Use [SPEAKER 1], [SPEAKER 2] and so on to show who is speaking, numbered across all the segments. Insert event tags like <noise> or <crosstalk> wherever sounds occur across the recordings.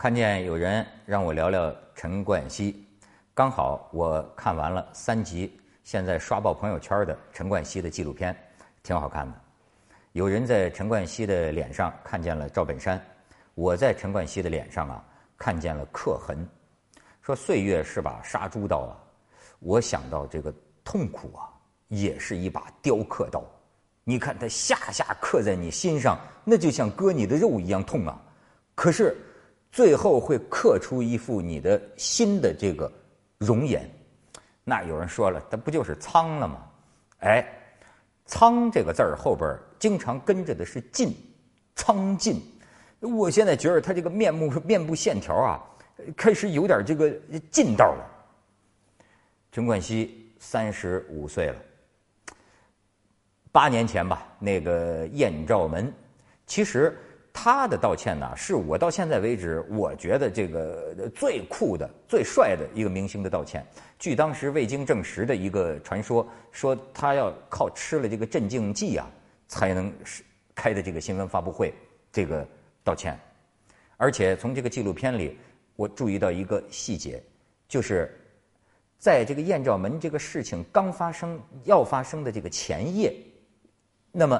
[SPEAKER 1] 看见有人让我聊聊陈冠希，刚好我看完了三集，现在刷爆朋友圈的陈冠希的纪录片，挺好看的。有人在陈冠希的脸上看见了赵本山，我在陈冠希的脸上啊看见了刻痕。说岁月是把杀猪刀啊，我想到这个痛苦啊，也是一把雕刻刀。你看它下下刻在你心上，那就像割你的肉一样痛啊。可是。最后会刻出一副你的新的这个容颜，那有人说了，它不就是苍了吗？哎，苍这个字儿后边经常跟着的是劲，苍劲。我现在觉得他这个面目面部线条啊，开始有点这个劲道了。陈冠希三十五岁了，八年前吧，那个艳照门，其实。他的道歉呢，是我到现在为止我觉得这个最酷的、最帅的一个明星的道歉。据当时未经证实的一个传说，说他要靠吃了这个镇静剂啊，才能开的这个新闻发布会这个道歉。而且从这个纪录片里，我注意到一个细节，就是在这个艳照门这个事情刚发生、要发生的这个前夜，那么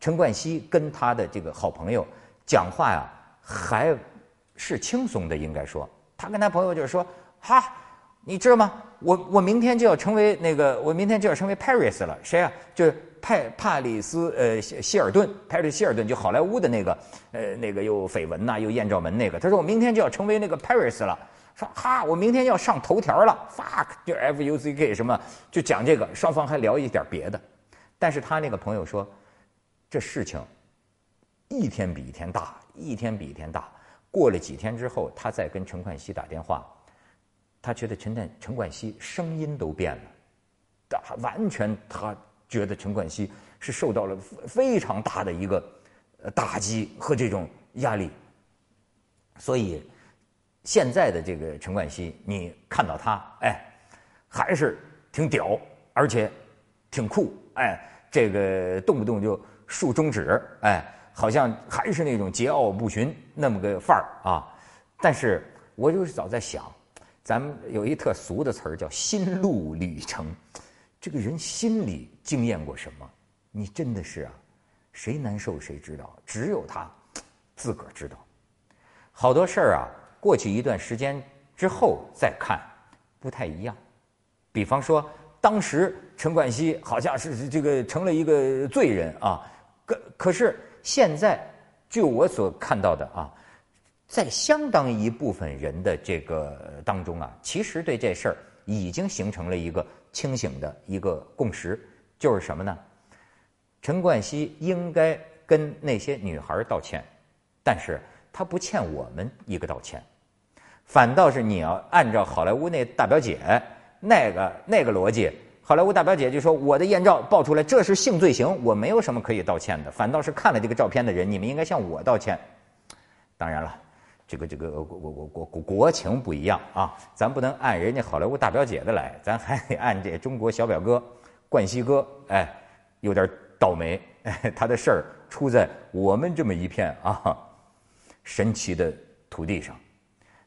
[SPEAKER 1] 陈冠希跟他的这个好朋友。讲话呀，还是轻松的，应该说，他跟他朋友就是说，哈，你知道吗？我我明天就要成为那个，我明天就要成为 Paris 了。谁啊？就是派帕里斯呃希尔顿，帕里斯希尔顿就好莱坞的那个呃那个又绯闻呐又艳照门那个。他说我明天就要成为那个 Paris 了。说哈，我明天要上头条了，fuck 就 F U C K 什么，就讲这个。双方还聊一点别的，但是他那个朋友说，这事情。一天比一天大，一天比一天大。过了几天之后，他再跟陈冠希打电话，他觉得陈冠陈冠希声音都变了，他完全他觉得陈冠希是受到了非常大的一个打击和这种压力。所以现在的这个陈冠希，你看到他，哎，还是挺屌，而且挺酷，哎，这个动不动就竖中指，哎。好像还是那种桀骜不驯那么个范儿啊，但是我就是早在想，咱们有一特俗的词儿叫心路旅程，这个人心里经验过什么？你真的是啊，谁难受谁知道，只有他自个儿知道。好多事儿啊，过去一段时间之后再看，不太一样。比方说，当时陈冠希好像是这个成了一个罪人啊，可可是。现在，就我所看到的啊，在相当一部分人的这个当中啊，其实对这事儿已经形成了一个清醒的一个共识，就是什么呢？陈冠希应该跟那些女孩道歉，但是他不欠我们一个道歉，反倒是你要按照好莱坞那大表姐那个那个逻辑。好莱坞大表姐就说：“我的艳照爆出来，这是性罪行，我没有什么可以道歉的。反倒是看了这个照片的人，你们应该向我道歉。当然了，这个这个国国国国国情不一样啊，咱不能按人家好莱坞大表姐的来，咱还得按这中国小表哥冠希哥。哎，有点倒霉，<laughs> 他的事儿出在我们这么一片啊神奇的土地上，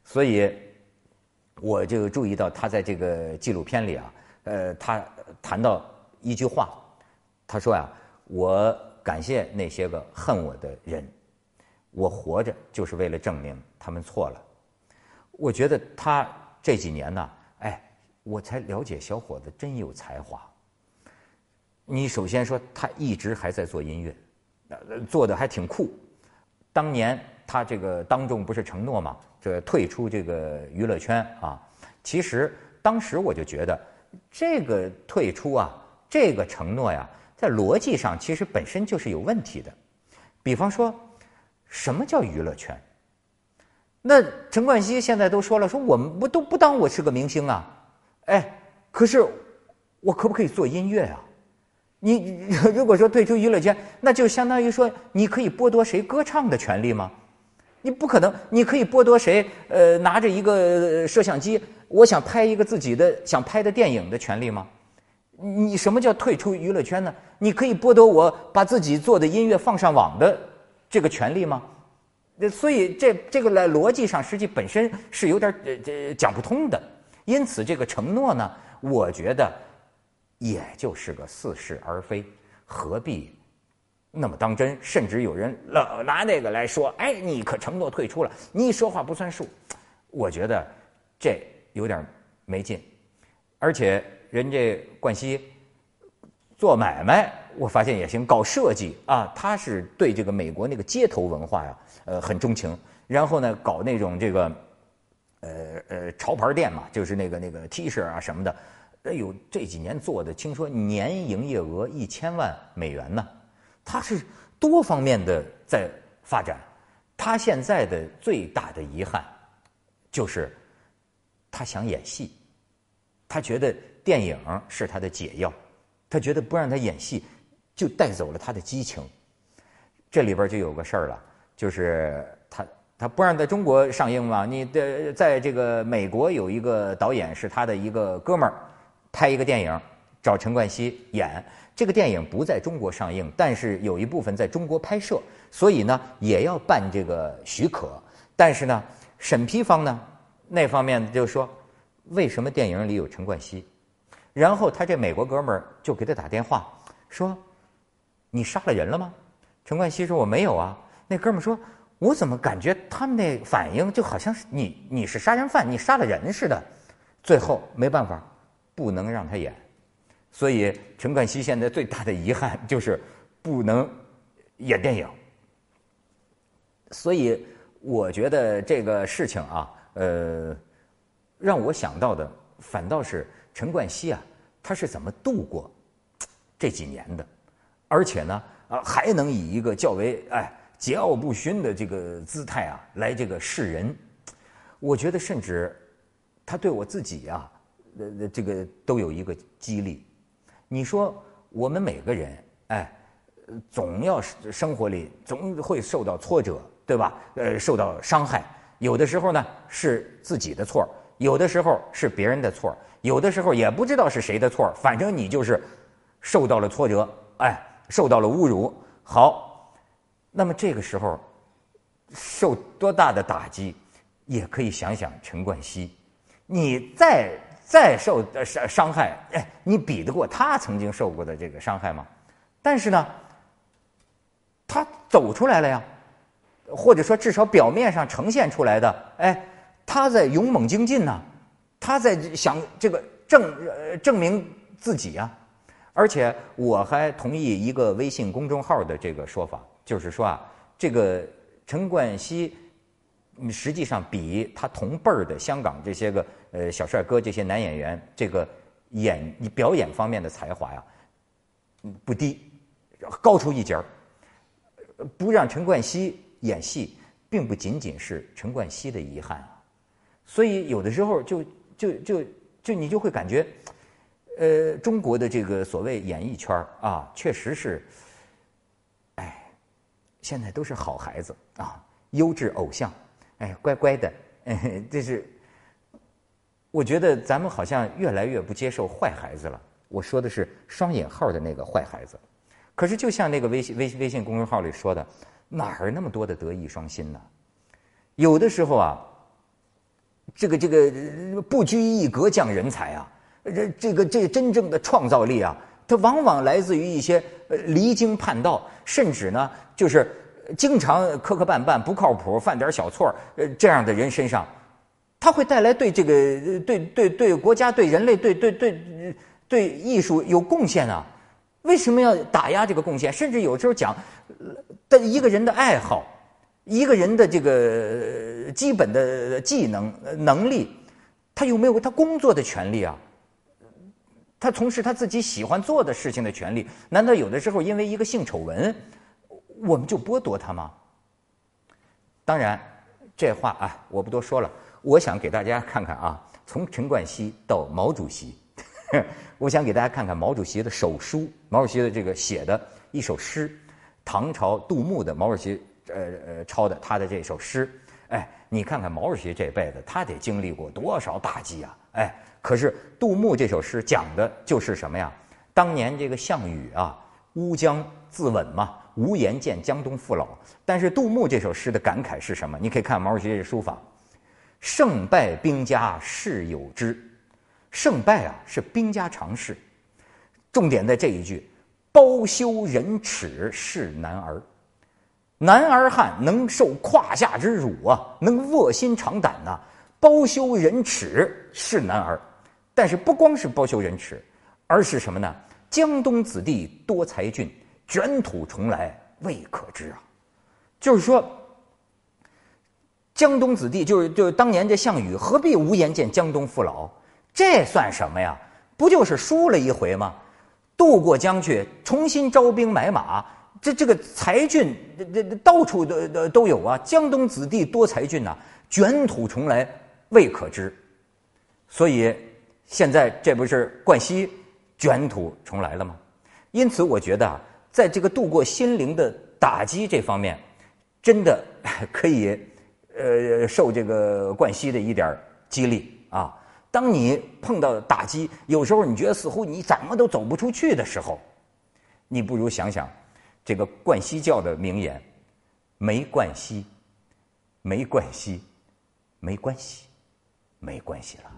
[SPEAKER 1] 所以我就注意到他在这个纪录片里啊。”呃，他谈到一句话，他说呀：“我感谢那些个恨我的人，我活着就是为了证明他们错了。”我觉得他这几年呢，哎，我才了解小伙子真有才华。你首先说他一直还在做音乐，做的还挺酷。当年他这个当众不是承诺嘛，这退出这个娱乐圈啊。其实当时我就觉得。这个退出啊，这个承诺呀，在逻辑上其实本身就是有问题的。比方说，什么叫娱乐圈？那陈冠希现在都说了，说我们不都不当我是个明星啊？哎，可是我可不可以做音乐啊？你 <laughs> 如果说退出娱乐圈，那就相当于说你可以剥夺谁歌唱的权利吗？你不可能，你可以剥夺谁？呃，拿着一个摄像机，我想拍一个自己的想拍的电影的权利吗？你什么叫退出娱乐圈呢？你可以剥夺我把自己做的音乐放上网的这个权利吗？那所以这这个来逻辑上，实际本身是有点呃这讲不通的。因此，这个承诺呢，我觉得也就是个似是而非，何必那么当真？甚至有人老拿那个来说：“哎，你可承诺退出了，你一说话不算数。”我觉得这有点没劲。而且人家冠希做买卖，我发现也行，搞设计啊，他是对这个美国那个街头文化呀，呃，很钟情。然后呢，搞那种这个。呃呃，潮牌店嘛，就是那个那个 T 恤啊什么的，哎呦，这几年做的，听说年营业额一千万美元呢。他是多方面的在发展。他现在的最大的遗憾，就是他想演戏，他觉得电影是他的解药，他觉得不让他演戏，就带走了他的激情。这里边就有个事儿了，就是他。他不让在中国上映嘛？你的在这个美国有一个导演是他的一个哥们儿，拍一个电影，找陈冠希演。这个电影不在中国上映，但是有一部分在中国拍摄，所以呢也要办这个许可。但是呢，审批方呢那方面就说，为什么电影里有陈冠希？然后他这美国哥们儿就给他打电话说：“你杀了人了吗？”陈冠希说：“我没有啊。”那哥们儿说。我怎么感觉他们那反应就好像是你你是杀人犯，你杀了人似的。最后没办法，不能让他演。所以陈冠希现在最大的遗憾就是不能演电影。所以我觉得这个事情啊，呃，让我想到的反倒是陈冠希啊，他是怎么度过这几年的，而且呢，啊，还能以一个较为哎。桀骜不驯的这个姿态啊，来这个示人，我觉得甚至他对我自己啊，呃，这个都有一个激励。你说我们每个人，哎，总要生活里总会受到挫折，对吧？呃，受到伤害，有的时候呢是自己的错，有的时候是别人的错，有的时候也不知道是谁的错，反正你就是受到了挫折，哎，受到了侮辱。好。那么这个时候，受多大的打击，也可以想想陈冠希，你再再受伤伤害，哎，你比得过他曾经受过的这个伤害吗？但是呢，他走出来了呀，或者说至少表面上呈现出来的，哎，他在勇猛精进呢，他在想这个证证明自己啊，而且我还同意一个微信公众号的这个说法。就是说啊，这个陈冠希，实际上比他同辈儿的香港这些个呃小帅哥这些男演员，这个演表演方面的才华呀，不低，高出一截儿。不让陈冠希演戏，并不仅仅是陈冠希的遗憾。所以有的时候就就就就你就会感觉，呃，中国的这个所谓演艺圈啊，确实是。哎现在都是好孩子啊，优质偶像，哎，乖乖的，这是。我觉得咱们好像越来越不接受坏孩子了。我说的是双引号的那个坏孩子。可是就像那个微信微微信公众号里说的，哪儿那么多的德艺双馨呢？有的时候啊，这个这个不拘一格降人才啊，这这个这真正的创造力啊。它往往来自于一些离经叛道，甚至呢就是经常磕磕绊绊、不靠谱、犯点小错呃这样的人身上，他会带来对这个对对对国家、对人类、对对对对艺术有贡献啊？为什么要打压这个贡献？甚至有时候讲的一个人的爱好，一个人的这个基本的技能能力，他有没有他工作的权利啊？他从事他自己喜欢做的事情的权利，难道有的时候因为一个性丑闻，我们就剥夺他吗？当然，这话啊，我不多说了。我想给大家看看啊，从陈冠希到毛主席，<laughs> 我想给大家看看毛主席的手书，毛主席的这个写的一首诗，唐朝杜牧的毛主席呃呃抄的他的这首诗。哎，你看看毛主席这辈子，他得经历过多少打击啊！哎。可是杜牧这首诗讲的就是什么呀？当年这个项羽啊，乌江自刎嘛，无颜见江东父老。但是杜牧这首诗的感慨是什么？你可以看毛主席这书法，胜败兵家事有之，胜败啊是兵家常事。重点在这一句：包羞忍耻是男儿。男儿汉能受胯下之辱啊，能卧薪尝胆呐，包羞忍耻是男儿。但是不光是包羞忍耻，而是什么呢？江东子弟多才俊，卷土重来未可知啊！就是说，江东子弟就是就是当年这项羽，何必无颜见江东父老？这算什么呀？不就是输了一回吗？渡过江去，重新招兵买马。这这个才俊，这这到处都都都有啊！江东子弟多才俊呐，卷土重来未可知。所以现在这不是冠希卷土重来了吗？因此，我觉得啊，在这个度过心灵的打击这方面，真的可以呃受这个冠希的一点激励啊。当你碰到打击，有时候你觉得似乎你怎么都走不出去的时候，你不如想想。这个冠希教的名言：“没冠希，没冠希，没关系，没关系了。”